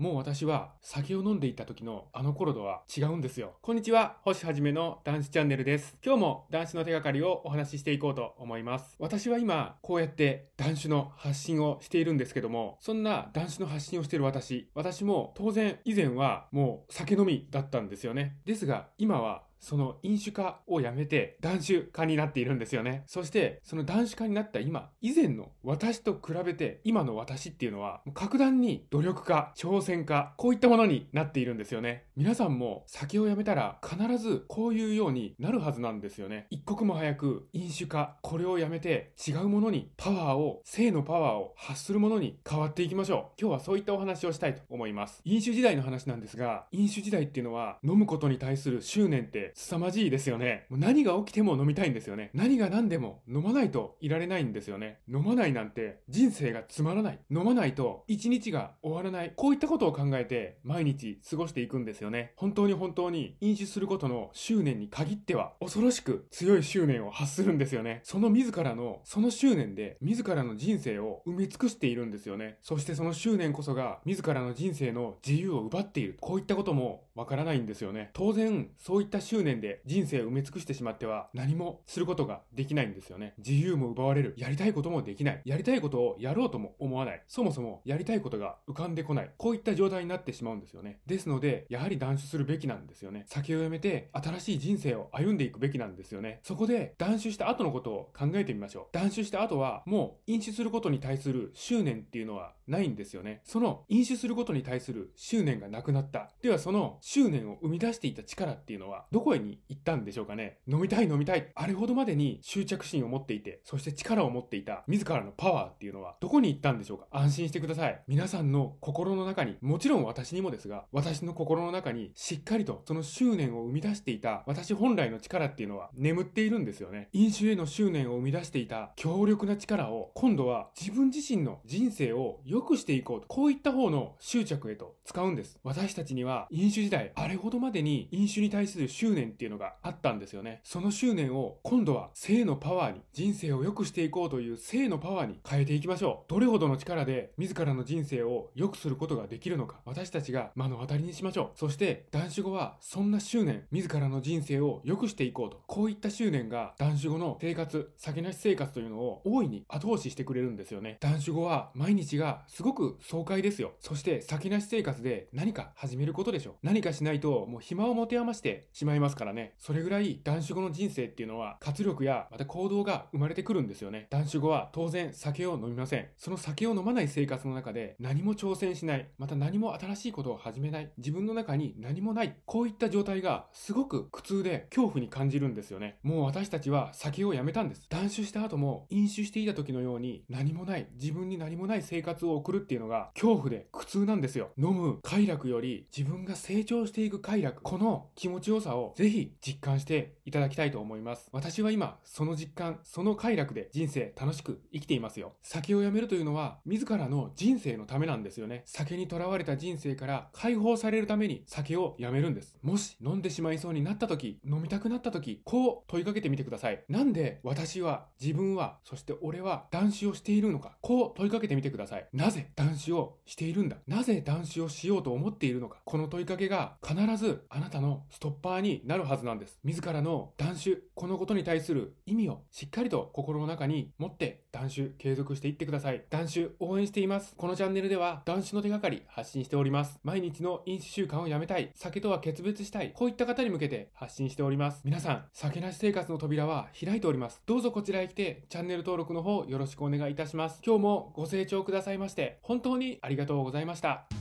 もう私は酒を飲んでいた時のあの頃とは違うんですよ。こんにちは、星はじめの男子チャンネルです。今日も男子の手がかりをお話ししていこうと思います。私は今、こうやって男子の発信をしているんですけども、そんな男子の発信をしている私、私も当然以前はもう酒飲みだったんですよね。ですが、今はその飲酒家をやめて男酒家になっているんですよね。そして、その男酒家になった今、以前の私と比べて、今の私っていうのは、格段に努力家、挑戦家、こういったものになっているんですよね。皆さんも酒をやめたら必ずこういうようになるはずなんですよね。一刻も早く飲酒家、これをやめて違うものにパワーを、性のパワーを発するものに変わっていきましょう。今日はそういったお話をしたいと思います。飲酒時代の話なんですが、飲酒時代っていうのは飲むことに対する執念って凄まじいですよね。もう何が起きても飲みたいんですよね。何が何でも飲まないといられないんですよね。飲まないなんて人生がつまらない。飲まないと一日が終わらない。こういったことを考えて毎日過ごしていくんですよね。本当に本当に飲酒することの執念に限っては恐ろしく強い執念を発するんですよね。その自らの、その執念で自らの人生を埋め尽くしているんですよね。そしてその執念こそが自らの人生の自由を奪っている。こういったこともわからないんですよね。当然、そういった執念で人生を埋め尽くしてしまっては何もすることができないんですよね。自由も奪われる。やりたいこともできない。やりたいことをやろうとも思わない。そもそもやりたいことが浮かんでこない。こういった状態になってしまうんですよね。ですので、やはり断酒するべきなんですよね。酒をやめて新しい人生を歩んでいくべきなんですよね。そこで断酒した後のことを考えてみましょう。断酒した後はもう飲酒することに対する執念っていうのはないんですよね。その飲酒することに対する執念がなくなった。ではその執念を生み出していた力っていうのはどこへに行ったんでしょうかね。飲みたい飲みたい。あれほどまでに執着心を持っていて、そして力を持っていた自らのパワーっていうのはどこに行ったんでしょうか安心してください。皆さんの心の中に、もちろん私にもですが、私の心の中にしっかりとその執念を生み出していた私本来の力っていうのは眠っているんですよね。飲酒への執念を生み出していた強力な力を今度は自分自身の人生を良くしていこうと、こういった方の執着へと使うんです。私たちには飲酒時代、あれほどまでに飲酒に対する執念っていうのがあったんですよね。その執念を今度は性のパワーに、人生を良くしていこうという性のパワーに変えていきましょう。どれほどの力で自らの人生を良くすることができるのか、私たちが目の当たりにしましょう。そして、男子後はそんな執念、自らの人生を良くしていこうと、こういった執念が男子後の生活、酒なし生活というのを大いに後押ししてくれるんですよね。男子後は毎日がすごく爽快ですよ。そして酒なし生活で何か始めることでしょう。何かしないともう暇を持て余してしまいますからね。それぐらい男子後の人生っていうのは活力やまた行動が生まれてくるんですよね。男子後は当然酒を飲みません。その酒を飲まない生活の中で何も挑戦しない。また何も新しいことを始めない。自分の中に何もない。こういった状態がすごく苦痛で恐怖に感じるんですよね。もう私たちは酒をやめたんです。断酒した後も飲酒していた時のように何もない。自分に何もない生活を送るっていうのが恐怖で苦痛なんですよ。飲む快楽より自分が成長していく快楽。この気持ちよさをぜひ実感していただきたいと思います。私は今、その実感、その快楽で人生楽しく生きていますよ。酒をやめるというのは、自らの人生のためなんですよね。酒にとらわれた人生から解放されるために酒をやめるんです。もし飲んでしまいそうになった時、飲みたくなった時、こう問いかけてみてください。なんで私は、自分は、そして俺は男子をしているのか、こう問いかけてみてください。なぜ男子をしているんだなぜ男子をしようと思っているのかこの問いかけが必ずあなたのストッパーにになるはずなんです。自らの断酒、このことに対する意味をしっかりと心の中に持って断酒継続していってください。断酒応援しています。このチャンネルでは断酒の手がかり発信しております。毎日の飲酒習慣をやめたい、酒とは決別したい、こういった方に向けて発信しております。皆さん、酒なし生活の扉は開いております。どうぞこちらへ来てチャンネル登録の方よろしくお願いいたします。今日もご清聴くださいまして本当にありがとうございました。